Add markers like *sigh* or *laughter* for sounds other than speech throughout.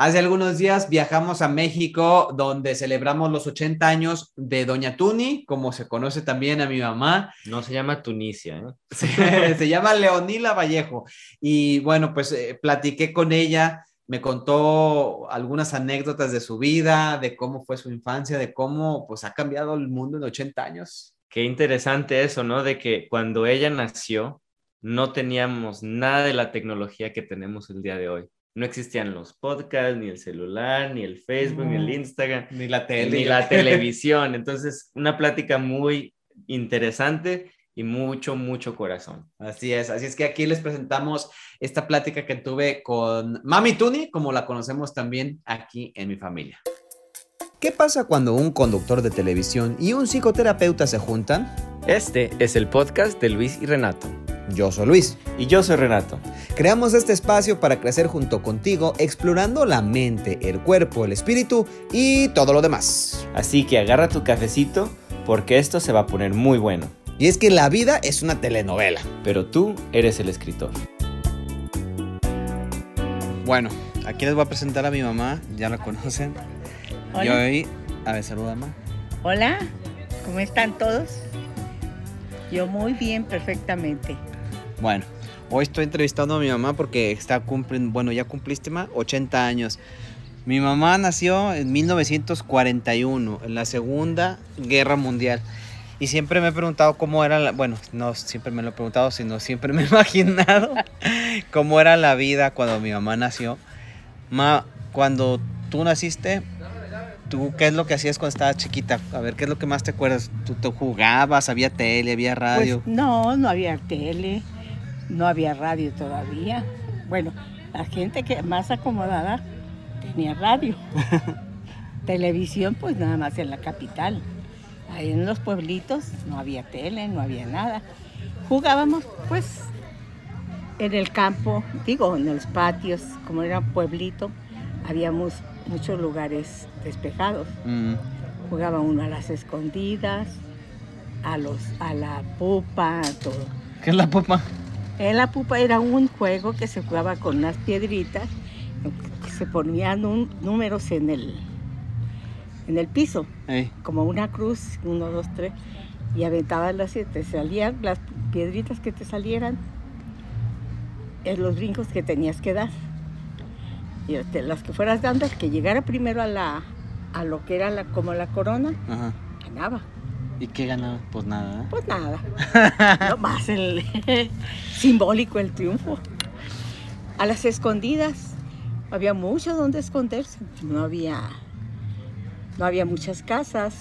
Hace algunos días viajamos a México, donde celebramos los 80 años de Doña Tuni, como se conoce también a mi mamá. No se llama Tunisia, ¿eh? *laughs* se, llama Leonila Vallejo. Y bueno, pues eh, platiqué con ella, me contó algunas anécdotas de su vida, de cómo fue su infancia, de cómo pues ha cambiado el mundo en 80 años. Qué interesante eso, ¿no? De que cuando ella nació, no teníamos nada de la tecnología que tenemos el día de hoy no existían los podcasts, ni el celular, ni el Facebook, ni el Instagram, ni la tele. Ni la *laughs* televisión. Entonces, una plática muy interesante y mucho, mucho corazón. Así es, así es que aquí les presentamos esta plática que tuve con Mami Tuni, como la conocemos también aquí en mi familia. ¿Qué pasa cuando un conductor de televisión y un psicoterapeuta se juntan? Este es el podcast de Luis y Renato. Yo soy Luis. Y yo soy Renato. Creamos este espacio para crecer junto contigo, explorando la mente, el cuerpo, el espíritu y todo lo demás. Así que agarra tu cafecito porque esto se va a poner muy bueno. Y es que la vida es una telenovela. Pero tú eres el escritor. Bueno, aquí les voy a presentar a mi mamá, ya la conocen. Hola. Y hoy, a ver, saluda mamá. Hola, ¿cómo están todos? Yo muy bien, perfectamente. Bueno, hoy estoy entrevistando a mi mamá porque está cumpliendo, bueno, ya cumpliste más, 80 años. Mi mamá nació en 1941, en la Segunda Guerra Mundial. Y siempre me he preguntado cómo era la, bueno, no siempre me lo he preguntado, sino siempre me he *laughs* imaginado cómo era la vida cuando mi mamá nació. Ma, cuando tú naciste, ¿tú qué es lo que hacías cuando estabas chiquita? A ver, ¿qué es lo que más te acuerdas? ¿Tú, tú jugabas? ¿Había tele? ¿Había radio? Pues no, no había tele, no había radio todavía. Bueno, la gente que más acomodada tenía radio. *laughs* Televisión, pues nada más en la capital. Ahí en los pueblitos no había tele, no había nada. Jugábamos, pues, en el campo, digo, en los patios, como era pueblito, habíamos muchos lugares despejados. Mm, Jugaba uno a las escondidas, a, los, a la pupa, a todo. ¿Qué es la popa? En la pupa era un juego que se jugaba con unas piedritas, que se ponían un- números en el, en el piso, como una cruz, uno, dos, tres, y aventabas las y te salían las piedritas que te salieran, en los brincos que tenías que dar. Y este, las que fueras dando, el que llegara primero a la a lo que era la, como la corona, ajá. ganaba. ¿Y qué ganaba? Pues nada. ¿eh? Pues nada. *laughs* no más el *laughs* simbólico el triunfo. A las escondidas había mucho donde esconderse. No había, no había muchas casas,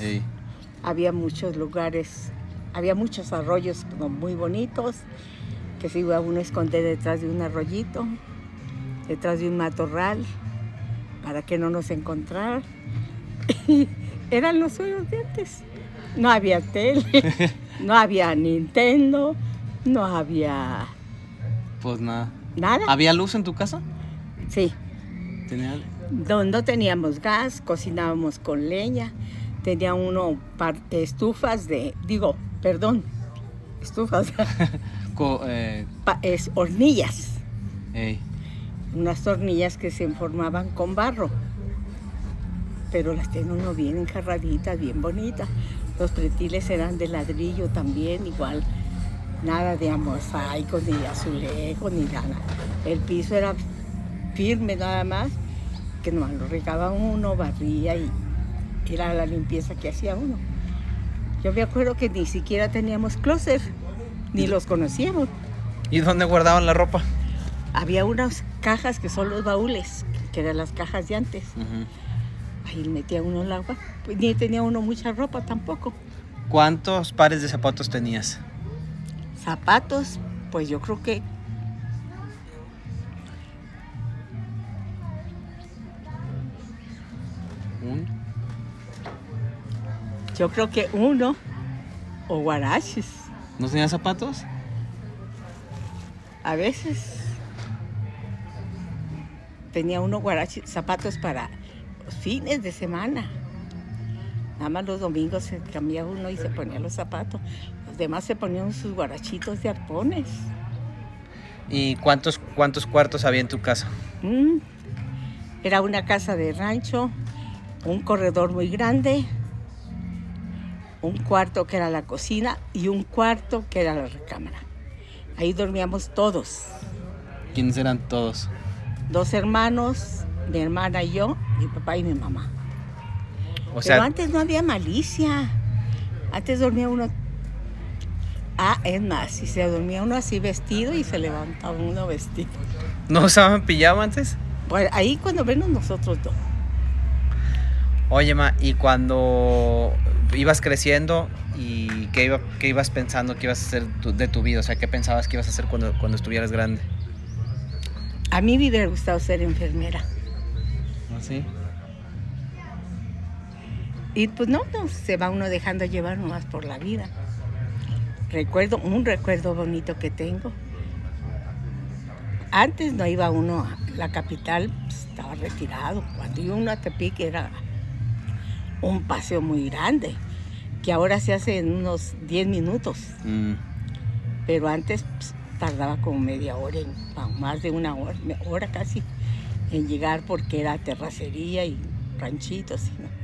había muchos lugares, había muchos arroyos muy bonitos que se iba uno a esconder detrás de un arroyito, detrás de un matorral, para que no nos encontraran. *laughs* Eran los sueños de antes. No había tele, *laughs* no había Nintendo, no había pues nada. nada. ¿Había luz en tu casa? Sí, ¿Tenía... no, no teníamos gas, cocinábamos con leña, tenía uno estufas de, digo, perdón, estufas, *laughs* co- eh, es hornillas, ey, unas hornillas que se formaban con barro, pero las tenía uno bien enjarraditas, bien bonitas. Los pretiles eran de ladrillo también, igual, nada de mosaico, ni azulejo, ni nada. El piso era firme nada más, que nomás lo regaba uno, barría y era la limpieza que hacía uno. Yo me acuerdo que ni siquiera teníamos closet, ni los conocíamos. ¿Y dónde guardaban la ropa? Había unas cajas que son los baúles, que eran las cajas de antes. Ahí metía uno el agua. Pues ni tenía uno mucha ropa tampoco. ¿Cuántos pares de zapatos tenías? Zapatos, pues yo creo que Un. yo creo que uno o guaraches. ¿No tenías zapatos? A veces tenía uno guaraches, zapatos para los fines de semana. Nada más los domingos se cambiaba uno y se ponía los zapatos. Los demás se ponían sus guarachitos de arpones. ¿Y cuántos, cuántos cuartos había en tu casa? Mm. Era una casa de rancho, un corredor muy grande, un cuarto que era la cocina y un cuarto que era la recámara. Ahí dormíamos todos, ¿Quiénes eran todos? dos hermanos, mi hermana y yo, mi papá y mi mamá. O Pero sea, antes no había malicia. Antes dormía uno. Ah, es más, si se dormía uno así vestido y se levantaba uno vestido. ¿no usaban pijama antes? Pues ahí cuando vemos nosotros dos. Oye, ma, y cuando ibas creciendo y qué, iba, qué ibas pensando que ibas a hacer tu- de tu vida, o sea, qué pensabas que ibas a hacer cuando, cuando estuvieras grande. A mí me hubiera gustado ser enfermera. ¿Así? Y pues no, no, se va uno dejando llevar nomás por la vida. Recuerdo, un recuerdo bonito que tengo. Antes no iba uno a la capital, pues, estaba retirado. Cuando iba uno a Tepic era un paseo muy grande, que ahora se hace en unos 10 minutos. Mm, Pero antes pues, tardaba como media hora, más de una hora, hora casi, en llegar porque era terracería y ranchitos. no.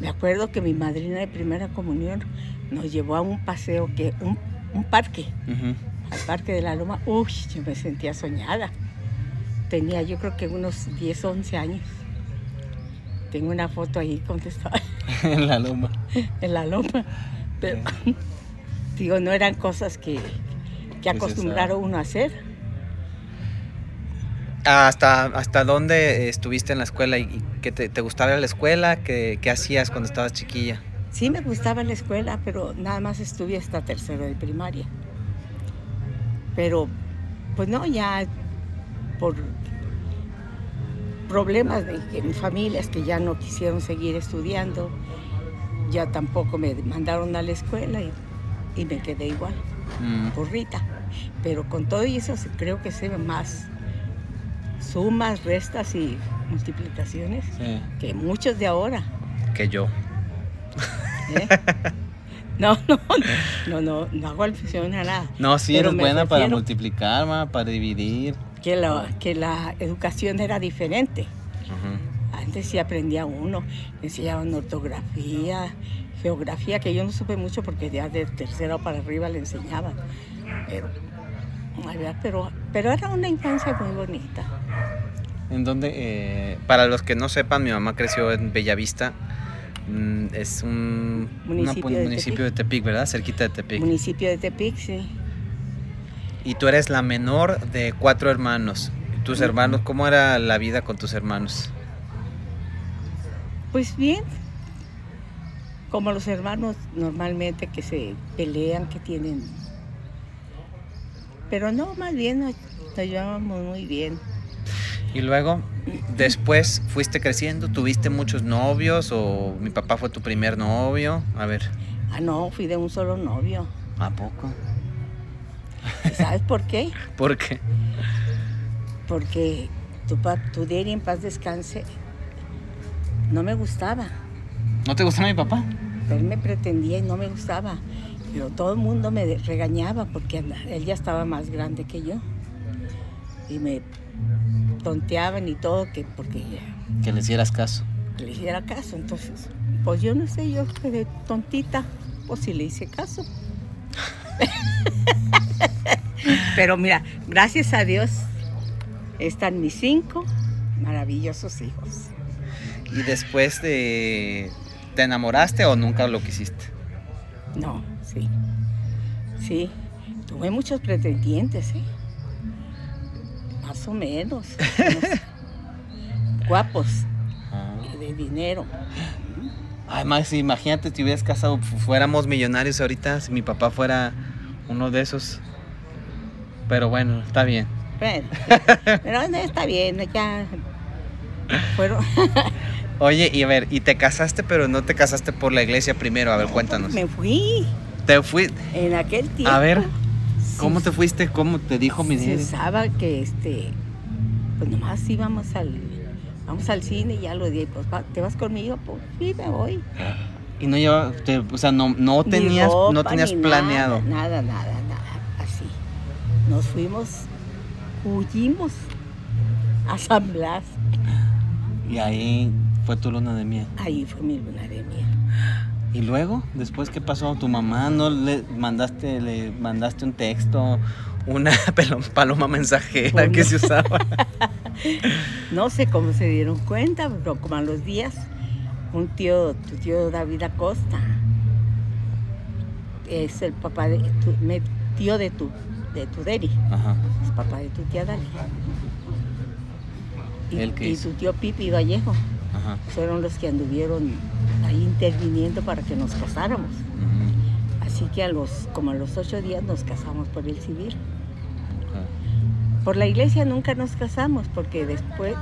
Me acuerdo que mi madrina de primera comunión nos llevó a un paseo, que un, un parque, al Parque de la Loma. Uy, yo me sentía soñada. Tenía yo creo que unos 10, 11 años. Tengo una foto ahí cuando estaba *laughs* en la loma. en la loma. Pero, *laughs* digo, no eran cosas que, que Pues acostumbraron uno a hacer. ¿Hasta, ¿Hasta dónde estuviste en la escuela y, y qué te, te gustaba la escuela? ¿Qué, qué hacías cuando estabas chiquilla? Sí me gustaba la escuela, pero nada más estuve hasta tercero de primaria. Pero, pues no, ya por problemas de que mis familias que ya no quisieron seguir estudiando, ya tampoco me mandaron a la escuela y, y me quedé igual, Mm, burrita. Pero con todo eso creo que sé más sumas, restas y multiplicaciones sí, que muchos de ahora. que yo. ¿eh? No, *laughs* no, no, no, no hago alusión a nada. No, sí, eres buena para multiplicar, ma, para dividir. Que la, que la educación era diferente. Antes sí aprendía uno, enseñaban ortografía, geografía, que yo no supe mucho porque ya de tercero para arriba le enseñaban. Pero, verdad, pero, pero era una infancia muy bonita. En donde, eh, para los que no sepan, mi mamá creció en Bellavista. Mm, es un Municipio de municipio de Tepic, ¿verdad? Cerquita de Tepic. Municipio de Tepic, sí. Y tú eres la menor de cuatro hermanos. ¿Tus hermanos, cómo era la vida con tus hermanos? Pues bien, como los hermanos normalmente que se pelean, que tienen... Pero no, más bien nos, nos llevamos muy bien. Y luego, después fuiste creciendo, tuviste muchos novios o mi papá fue tu primer novio. A ver, Ah, no, fui de un solo novio. ¿a poco? ¿Y ¿Sabes por qué? *laughs* ¿Por qué? Porque tu, tu Daddy en paz descanse no me gustaba. ¿No te gusta mi papá? Él me pretendía y no me gustaba. Pero todo el mundo me regañaba porque él ya estaba más grande que yo. Y me tonteaban y todo que porque Que le hicieras caso. le hiciera caso. Entonces, pues yo no sé, yo quedé tontita, pues sí le hice caso. *laughs* Pero mira, gracias a Dios están mis cinco maravillosos hijos. ¿Y después de... ¿Te enamoraste o nunca lo quisiste? No, sí. Sí, tuve muchos pretendientes, ¿eh? Más o menos. *laughs* guapos y de dinero. Max, imagínate si hubieras casado, fu- fuéramos millonarios ahorita, si mi papá fuera uno de esos. Pero bueno, está bien. Pero *laughs* no, está bien, ya fueron. Oye, y a ver, y te casaste, pero no te casaste por la iglesia primero. A ver, cuéntanos. Me fui Te fui. en aquel tiempo. A ver, ¿cómo te fuiste? ¿Cómo te dijo mi Se usaba que este, pues nomás íbamos al, vamos al cine y ya lo dije, pues te vas conmigo, pues sí, me voy. Y no lleva, te- o sea, no, tenías, no tenías planeado. Nada, nada, nada, nada, así. Nos fuimos, huyimos a San Blas. Y ahí fue tu luna de miel. Ahí fue mi luna de miel. ¿Y luego? ¿Después qué pasó? ¿Tu mamá no le mandaste, le mandaste un texto? Una *laughs* paloma mensajera que se usaba. *laughs* No sé cómo se dieron cuenta, pero como a los días, un tío, tu tío David Acosta, es el papá de tu, me- tío de tu, de tu Deri, Ajá. es papá de tu tía Dali. Y, ¿Él qué y tu tío Pipi Vallejo Ajá. fueron los que anduvieron ahí interviniendo para que nos casáramos. Así que a los, como a los ocho días nos casamos por el civil. Por la iglesia nunca nos casamos porque después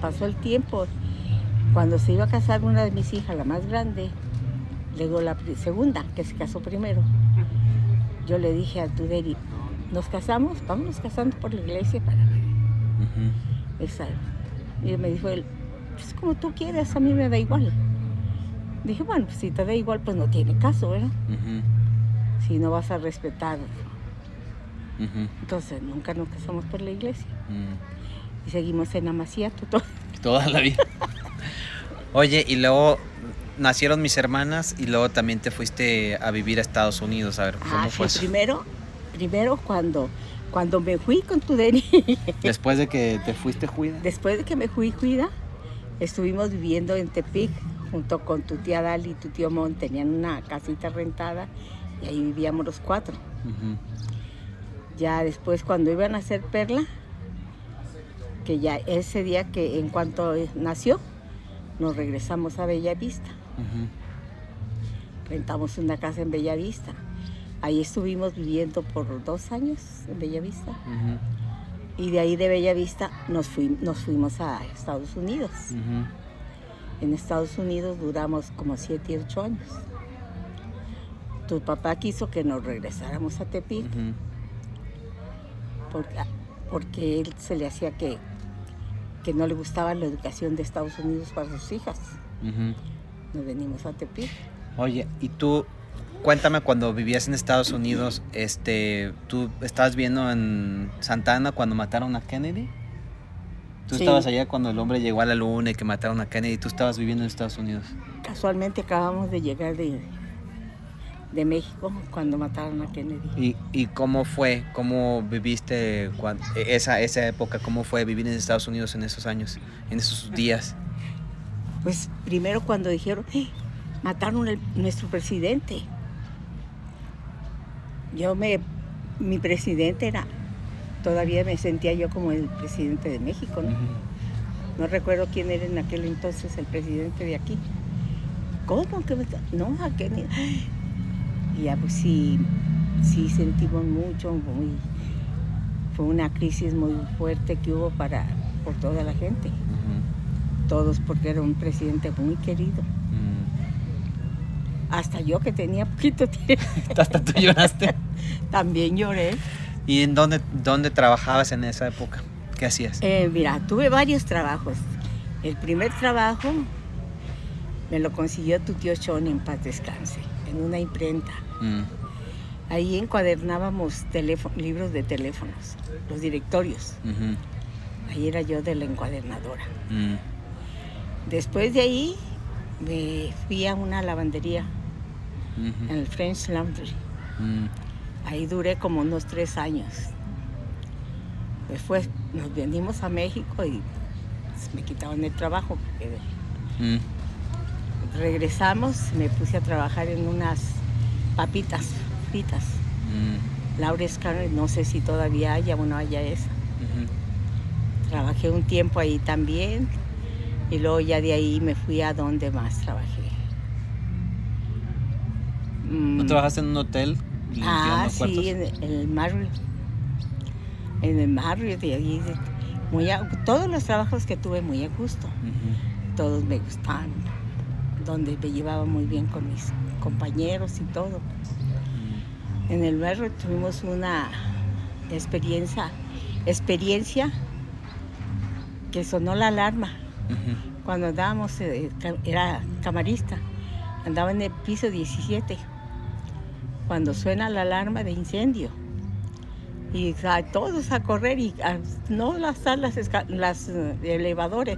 pasó el tiempo. Cuando se iba a casar una de mis hijas, la más grande, luego la segunda, que se casó primero, yo le dije a Tuderi, ¿nos casamos? Vámonos casando por la iglesia para Ujú. esa. Y me dijo él, pues como tú quieras, a mí me da igual. Dije, bueno, pues si te da igual, pues no tiene caso, ¿verdad? Si no vas a respetar. Entonces nunca nos casamos por la iglesia. Mm. Y seguimos en Amaciato. todo. *laughs* Toda la vida. Oye, y luego nacieron mis hermanas y luego también te fuiste a vivir a Estados Unidos. A ver, ¿cómo Ah, fue sí, eso? primero, primero cuando, cuando me fui con tu Deni, *laughs* Después de que te fuiste, Juida. después de que me fui cuida, estuvimos viviendo en Tepic junto con tu tía Dali y tu tío Mon, tenían una casita rentada y ahí vivíamos los cuatro. Ya después cuando iban a hacer Perla, que ya ese día que en cuanto nació, nos regresamos a Bellavista. Ujú. Rentamos una casa en Bellavista. Ahí estuvimos viviendo por dos años en Bellavista. Ujú. Y de ahí de Bellavista nos, fui- nos fuimos a Estados Unidos. En Estados Unidos duramos como siete y ocho años. Tu papá quiso que nos regresáramos a Tepic porque, porque él se le hacía que, que no le gustaba la educación de Estados Unidos para sus hijas. Nos venimos a Tepic. Oye, y tú, cuéntame cuando vivías en Estados Unidos, este, tú estabas viendo en Santana cuando mataron a Kennedy. Tú Sí. estabas allá cuando el hombre llegó a la luna y que mataron a Kennedy. Tú estabas viviendo en Estados Unidos. Casualmente acabamos de llegar de, de México cuando mataron a Kennedy. ¿Y, y cómo fue? ¿Cómo viviste cuan- esa, esa época? ¿Cómo fue vivir en Estados Unidos en esos años, en esos días? Pues primero cuando dijeron, "Eh, mataron el- nuestro presidente. Yo me, mi presidente era, todavía me sentía yo como el presidente de México, ¿no? No recuerdo quién era en aquel entonces el presidente de aquí. ¿Cómo que me No, a Kennedy. Y ya pues sí, sí sentimos mucho, muy, fue una crisis muy fuerte que hubo para, por toda la gente todos porque era un presidente muy querido. Hasta yo que tenía poquito tiempo *laughs* Hasta tú lloraste. *laughs* también lloré. ¿Y en dónde, dónde trabajabas en esa época? ¿Qué hacías? Eh, mira, tuve varios trabajos. El primer trabajo me lo consiguió tu tío Sean en paz descanse, en una imprenta. Mm. Ahí encuadernábamos libros de teléfonos, los directorios. Ujú. Ahí era yo de la encuadernadora. Mm. Después de ahí me fui a una lavandería en el French Laundry. Mm. Ahí duré como unos tres años. Después nos venimos a México y me quitaban el trabajo. Mm. regresamos, me puse a trabajar en unas papitas fritas. Mm. Laura Scanner, no sé si todavía haya o no haya esa. Trabajé un tiempo ahí también y luego ya de ahí me fui a donde más trabajé. ¿No Mm, trabajaste en un hotel? Ah, sí, en el, Marriott. En el Marriott, de de- muy a- todos los trabajos que tuve muy a gusto, todos me gustaban, donde me llevaba muy bien con mis compañeros y todo. Mm. En el Marriott tuvimos una experiencia, experiencia que sonó la alarma cuando andábamos, eh, era camarista, andaba en el piso 17, cuando suena la alarma de incendio. Y a todos a correr y a- no las las, las eh, elevadores.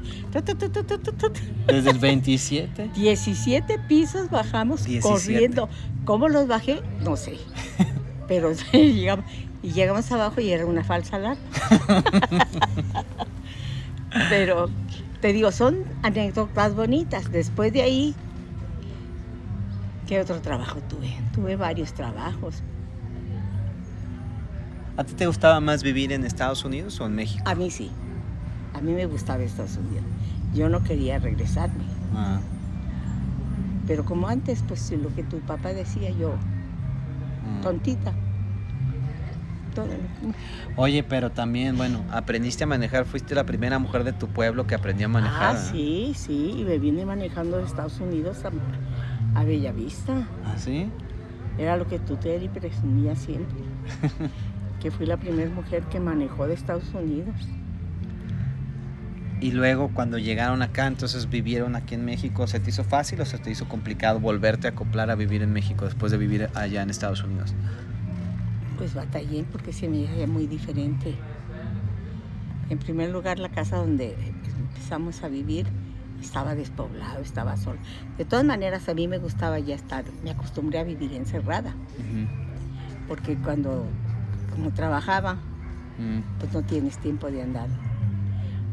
Desde el 27. 17 *laughs* pisos bajamos 17. corriendo. ¿Cómo los bajé? No sé. *laughs* Pero *laughs* llegamos, y llegamos abajo y era una falsa alarma. Pero te digo, son anécdotas bonitas. Después de ahí, ¿qué otro trabajo tuve? Tuve varios trabajos. ¿A ti te gustaba más vivir en Estados Unidos o en México? A mí sí. A mí me gustaba Estados Unidos. Yo no quería regresarme. Ah. Pero como antes, pues lo que tu papá decía yo, Mm. tontita. Todo lo- Oye, pero también, bueno, aprendiste a manejar, fuiste la primera mujer de tu pueblo que aprendió a manejar. Ah, sí, sí, y me vine manejando de Estados Unidos a, a Bellavista. ¿Ah, sí? Era lo que tú te presumías siempre. *laughs* que fui la primera mujer que manejó de Estados Unidos. Y luego cuando llegaron acá, entonces vivieron aquí en México, ¿se te hizo fácil o se te hizo complicado volverte a acoplar a vivir en México después de vivir allá en Estados Unidos? Pues batallé porque se me hacía muy diferente. En primer lugar, la casa donde empezamos a vivir estaba despoblado, estaba solo. De todas maneras, a mí me gustaba ya estar, me acostumbré a vivir encerrada, porque cuando, como trabajaba, Mm. pues no tienes tiempo de andar.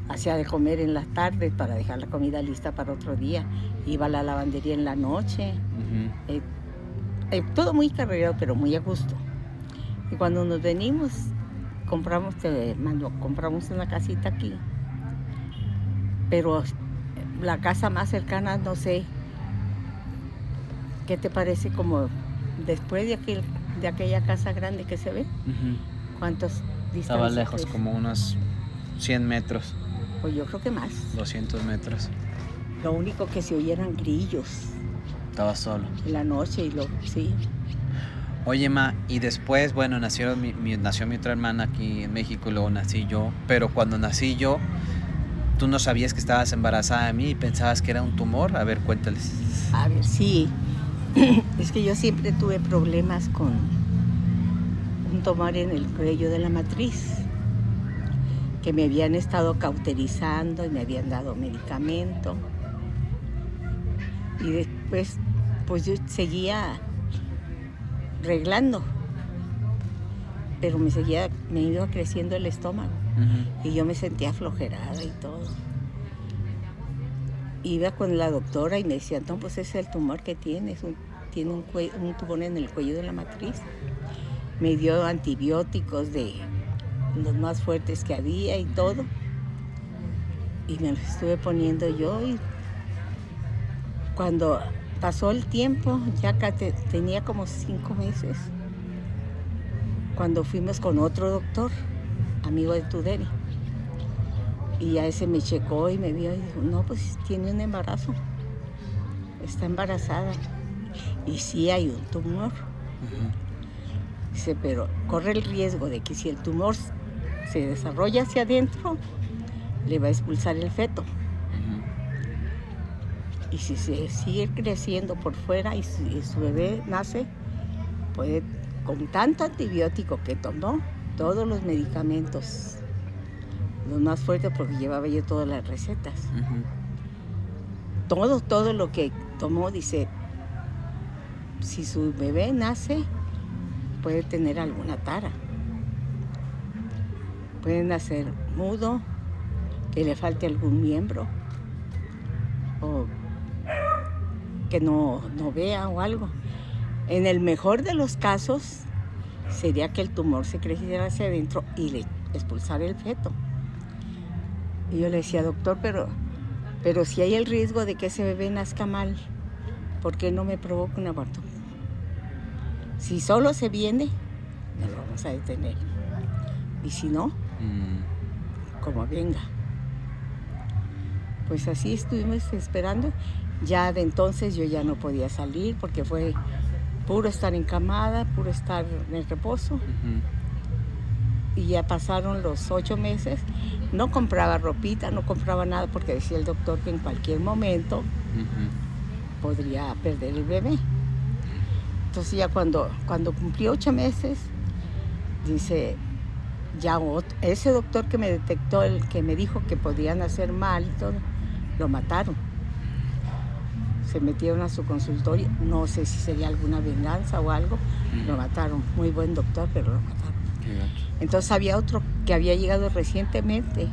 Hacía de comer en las tardes para dejar la comida lista para otro día. Iba a la lavandería en la noche. Ujú. Eh, eh, todo muy cargado, pero muy a gusto. Y cuando nos venimos, compramos, te mando, compramos una casita aquí. Pero la casa más cercana, no sé, ¿qué te parece como después de, aquel, de aquella casa grande que se ve? Ujú. ¿Cuántos Estaba lejos, como unos 100 metros, Pues yo creo que más. 200 metros. Lo único que se oyeran grillos Estaba solo. en la noche y lo, sí. Oye, Ma, y después, bueno, nació mi, mi- nació mi otra hermana aquí en México y luego nací yo. Pero cuando nací yo, tú no sabías que estabas embarazada de mí y pensabas que era un tumor. A ver, cuéntales. A ver, sí. *clears throat* Es que yo siempre tuve problemas con un tumor en el cuello de la matriz, que me habían estado cauterizando y me habían dado medicamento. Y después, pues yo seguía arreglando, pero me seguía, me iba creciendo el estómago y yo me sentía aflojerada y todo. Iba con la doctora y me decía, no, pues ese es el tumor que tienes, un- tiene un, un tumor en el cuello de la matriz. Me dio antibióticos de los más fuertes que había y todo. Y me los estuve poniendo yo y cuando pasó el tiempo, ya tenía como cinco meses, cuando fuimos con otro doctor, amigo de Tuderi. Y a ese me checó y me vio y dijo, no, pues tiene un embarazo. Está embarazada. Y sí hay un tumor. Dice, pero corre el riesgo de que si el tumor se desarrolla hacia adentro, le va a expulsar el feto. Y si se sigue creciendo por fuera y su, y su bebé nace, puede, con tanto antibiótico que tomó, todos los medicamentos, los más fuertes porque llevaba yo todas las recetas, todo, todo lo que tomó, dice, si su bebé nace, puede tener alguna tara. Puede nacer mudo, que le falte algún miembro, o que no, no vea o algo. En el mejor de los casos, sería que el tumor se creciera hacia adentro y le expulsara el feto. Y yo le decía, doctor, pero, pero si hay el riesgo de que ese bebé nazca mal, ¿por qué no me provoca un aborto? Si solo se viene, no lo vamos a detener. Y si no, Mm. como venga. Pues así estuvimos esperando. Ya de entonces yo ya no podía salir porque fue puro estar encamada, puro estar en reposo. Y ya pasaron los ocho meses. No compraba ropita, no compraba nada porque decía el doctor que en cualquier momento podría perder el bebé. Entonces ya cuando, cuando cumplí ocho meses, dice, ya ese doctor que me detectó, el que me dijo que podían hacer mal y todo, lo mataron. Se metieron a su consultorio, no sé si sería alguna venganza o algo, lo mataron. Muy buen doctor, pero lo mataron. Entonces había otro que había llegado recientemente,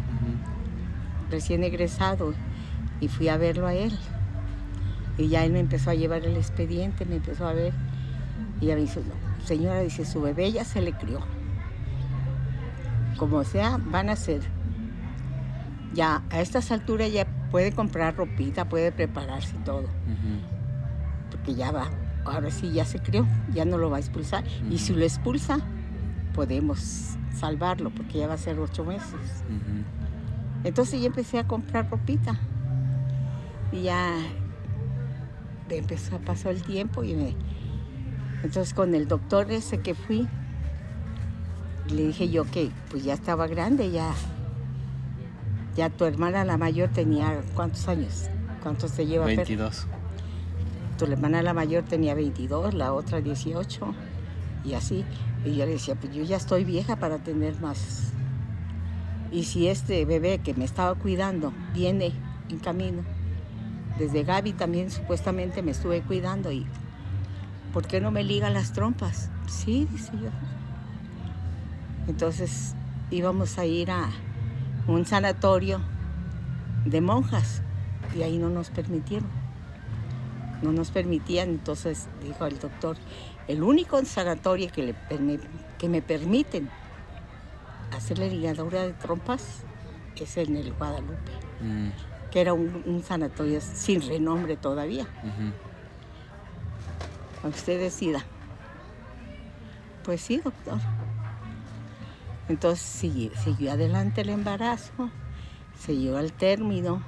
recién egresado, y fui a verlo a él. Y ya él me empezó a llevar el expediente, me empezó a ver. Y ya me dice, "No, señora, dice, su bebé ya se le crió. Como sea, van a ser. Ya a estas alturas ya puede comprar ropita, puede prepararse y todo. Porque ya va, ahora sí ya se crió, ya no lo va a expulsar. Y si lo expulsa, podemos salvarlo, porque ya va a ser ocho meses. Entonces ya empecé a comprar ropita. Y ya empezó a pasar el tiempo y me... Entonces con el doctor ese que fui, le dije yo que pues ya estaba grande, ya... Ya tu hermana la mayor tenía cuántos años, cuántos te lleva Fer? 22. Tu hermana la mayor tenía 22, la otra 18 y así. Y yo le decía, pues yo ya estoy vieja para tener más. Y si este bebé que me estaba cuidando viene en camino, desde Gaby también supuestamente me estuve cuidando y ¿por qué no me liga las trompas? Sí, dice yo. Entonces íbamos a ir a un sanatorio de monjas y ahí no nos permitieron no nos permitían, entonces dijo el doctor, el único sanatorio que, le, que me permiten hacerle ligadura de trompas es en el Guadalupe, Mm, que era un, un sanatorio sin renombre todavía. usted decida. Pues sí, doctor. Entonces sigui- siguió adelante el embarazo, se llegó al término.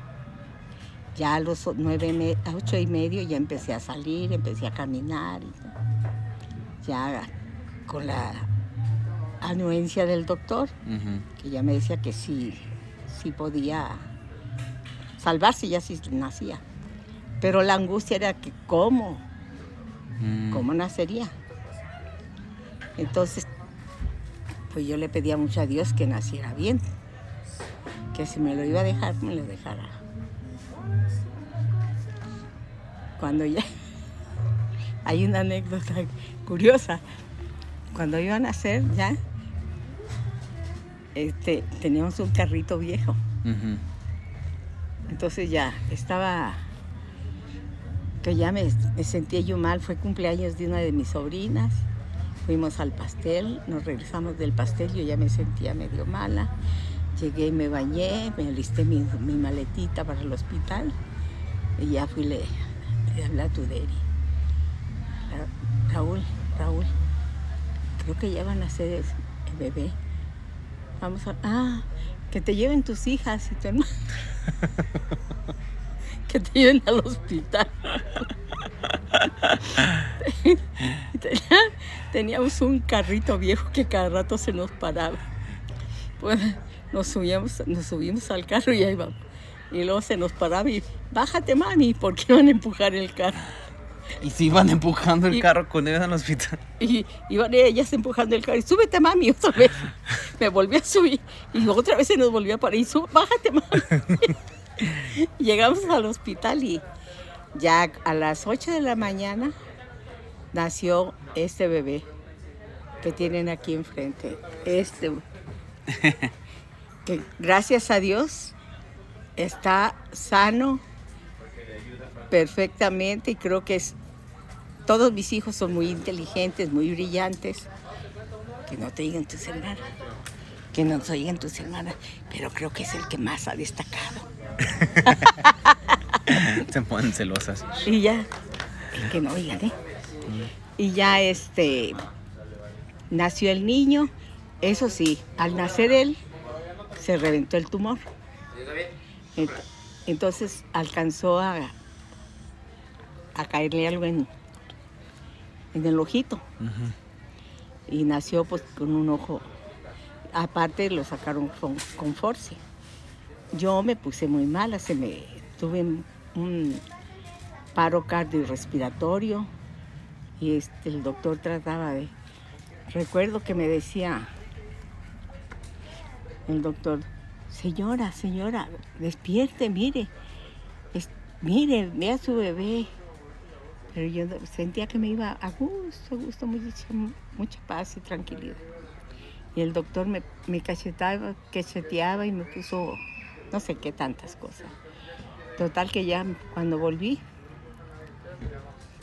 Ya a los nueve, a ocho y medio ya empecé a salir, empecé a caminar. y ya con la anuencia del doctor, que ya me decía que sí, sí podía salvarse ya si nacía. Pero la angustia era que cómo, Mm. cómo nacería. Entonces, pues yo le pedía mucho a Dios que naciera bien, que si me lo iba a dejar, me lo dejara. Cuando ya, *laughs* hay una anécdota curiosa, cuando iba a nacer ya, este, teníamos un carrito viejo. Entonces ya estaba, que ya me, me sentía yo mal, fue cumpleaños de una de mis sobrinas, fuimos al pastel, nos regresamos del pastel, yo ya me sentía medio mala, llegué y me bañé, me alisté mi, mi maletita para el hospital y ya fui le, le hablé a Tuderi. Ra- Raúl, Raúl, creo que ya van a ser el bebé. Vamos a... Ah, que te lleven tus hijas y tu hermano. *laughs* que te lleven al hospital. Tenía- teníamos un carrito viejo que cada rato se nos paraba. Pues nos subíamos, nos subimos al carro y ahí vamos. Y luego se nos paraba y bájate mami, porque iban a empujar el carro. Y se iban empujando el Y- carro con él al hospital. Y iban ellas empujando el carro y súbete mami otra vez. Me volví a subir y otra vez se nos volvió a parar y bájate mami. *laughs* Llegamos al hospital y ya a las 8 de la mañana nació este bebé que tienen aquí enfrente. Este. Que gracias a Dios está sano perfectamente y creo que es todos mis hijos son muy inteligentes, muy brillantes. Que no te digan tus hermanas, que no te digan tus hermanas, pero creo que es el que más ha destacado. *laughs* *laughs* Se ponen celosas. Y ya, que no oigan, ¿eh? Y ya este, nació el niño, eso sí, al nacer él, se reventó el tumor. Ent- Entonces alcanzó a, a caerle algo en, en el ojito. Y nació pues con un ojo. Aparte lo sacaron con, con force. Yo me puse muy mala, se me tuve un paro cardiorrespiratorio y este, el doctor trataba de. Recuerdo que me decía, El doctor, señora, señora, despierte, mire, mire, vea a su bebé. Pero yo sentía que me iba a gusto, a gusto, mucha, mucha paz y tranquilidad. Y el doctor me, me cacheteaba, cacheteaba y me puso no sé qué tantas cosas. Total que ya cuando volví,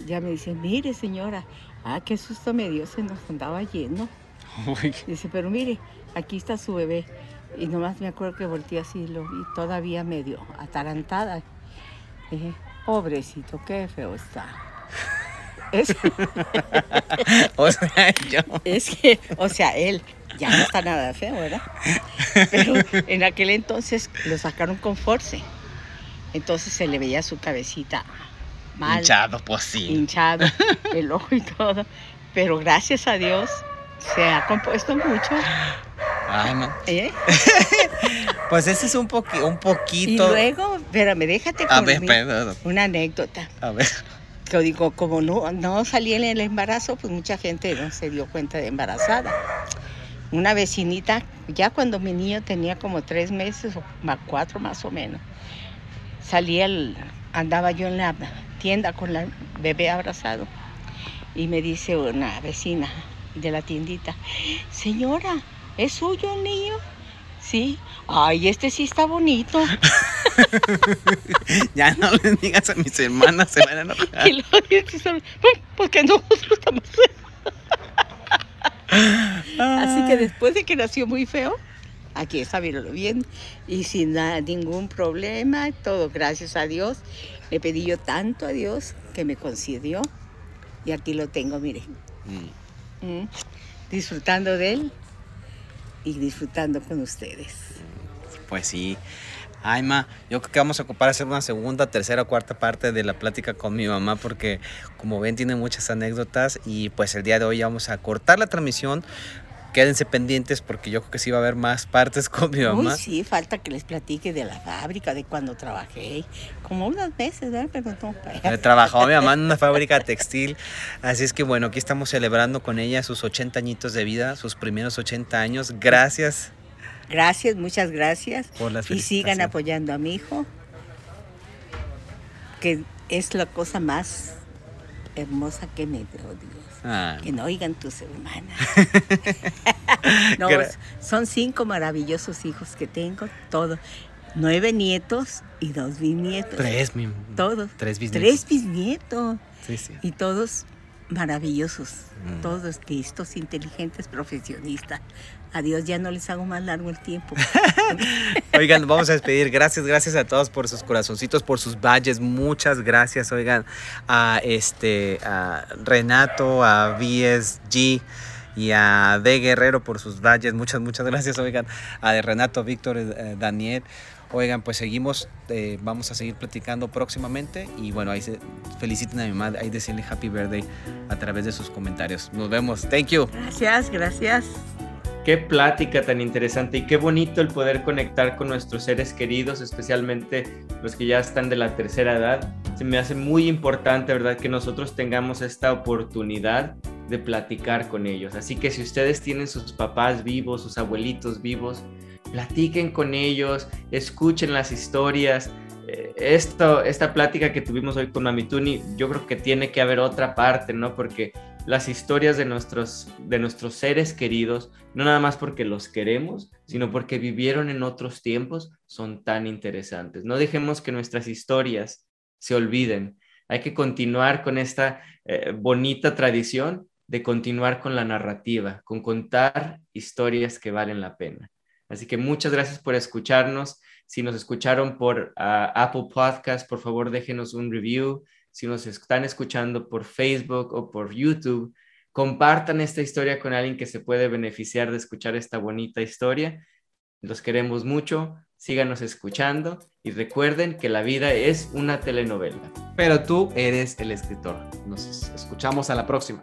ya me dice, mire señora, ah, qué susto me dio, se nos andaba yendo. *laughs* Uy, Dice, pero mire, aquí está su bebé. Y nomás me acuerdo que volteé así, lo vi todavía medio atarantada. Dije, pobrecito, qué feo está. *laughs* Es, o sea, yo. es que, o sea, él ya no está nada feo, ¿verdad? Pero en aquel entonces lo sacaron con force. Entonces se le veía su cabecita mal, Hinchado, pues sí. hinchado, *laughs* el ojo y todo. Pero gracias a Dios se ha compuesto mucho. Ay, no. ¿eh? *laughs* Pues ese es un, poqui- un Y poquito. luego, espérame, déjate A ver, perdón. una anécdota. A ver. Que digo, como no, no salí en el embarazo, pues mucha gente no se dio cuenta de embarazada. Una vecinita, ya cuando mi niño tenía como tres meses o cuatro más o menos, salía el, andaba yo en la tienda con la bebé abrazado y me dice una vecina de la tiendita, señora, ¿es suyo el niño? Sí. Ay, este sí está bonito. *laughs* Ya no les digas a mis hermanas, se van a enojar. *laughs* Y luego dice, "Pues, porque nosotros estamos *laughs* Así que después de que nació muy feo, aquí está, bien, y sin ningún problema, todo gracias a Dios. Le pedí yo tanto a Dios que me concedió, y aquí lo tengo, mire, Mm. Mm, disfrutando de él y disfrutando con ustedes. Pues sí. Ay, ma, yo creo que vamos a ocupar hacer una segunda, tercera o cuarta parte de la plática con mi mamá porque como ven tiene muchas anécdotas y pues el día de hoy vamos a cortar la transmisión. Quédense pendientes porque yo creo que sí va a haber más partes *laughs* con mi Uy, mamá. sí, falta que les platique de la fábrica, de cuando trabajé, como unos meses, ¿verdad? Pero no, Trabajó mi mamá en una fábrica textil, así es que bueno, aquí estamos celebrando con ella sus 80 añitos de vida, sus primeros 80 años. Gracias Gracias, muchas gracias. por las Y sigan apoyando a mi hijo, que es la cosa más hermosa que me dio Dios. Ah, Que no oigan tus hermanas. *laughs* *laughs* no, son cinco maravillosos hijos que tengo, todos. Nueve nietos y dos bisnietos. tres, mi, Todos. tres bisnietos. Tres bisnietos. Sí, sí. Y todos maravillosos. Mm. Todos listos, inteligentes, profesionistas. Adiós, ya no les hago más largo el tiempo. *laughs* Oigan, vamos a despedir. Gracias, gracias a todos por sus corazoncitos, por sus badges. Muchas gracias, oigan, a este a Renato, a BSG y a D Guerrero por sus badges. Muchas, muchas gracias, oigan, a Renato, Víctor, eh, Daniel. Oigan, pues seguimos, eh, vamos a seguir platicando próximamente y bueno, ahí se feliciten a mi madre, ahí decirle happy birthday a través de sus comentarios. Nos vemos. Thank you. Gracias, gracias. Qué plática tan interesante y qué bonito el poder conectar con nuestros seres queridos, especialmente los que ya están de la tercera edad. Se me hace muy importante, ¿verdad?, que nosotros tengamos esta oportunidad de platicar con ellos. Así que si ustedes tienen sus papás vivos, sus abuelitos vivos, platiquen con ellos, escuchen las historias. Eh, Esto, esta plática que tuvimos hoy con Mamituni, yo creo que tiene que haber otra parte, ¿no? Porque las historias de nuestros, de nuestros seres queridos, no nada más porque los queremos, sino porque vivieron en otros tiempos, son tan interesantes. No dejemos que nuestras historias se olviden. Hay que continuar con esta eh, bonita tradición de continuar con la narrativa, con contar historias que valen la pena. Así que muchas gracias por escucharnos. Si nos escucharon por uh, Apple Podcast, por favor déjenos un review. Si nos están escuchando por Facebook o por YouTube, compartan esta historia con alguien que se puede beneficiar de escuchar esta bonita historia. Los queremos mucho, síganos escuchando y recuerden que la vida es una telenovela. Pero tú eres el escritor. Nos escuchamos a la próxima.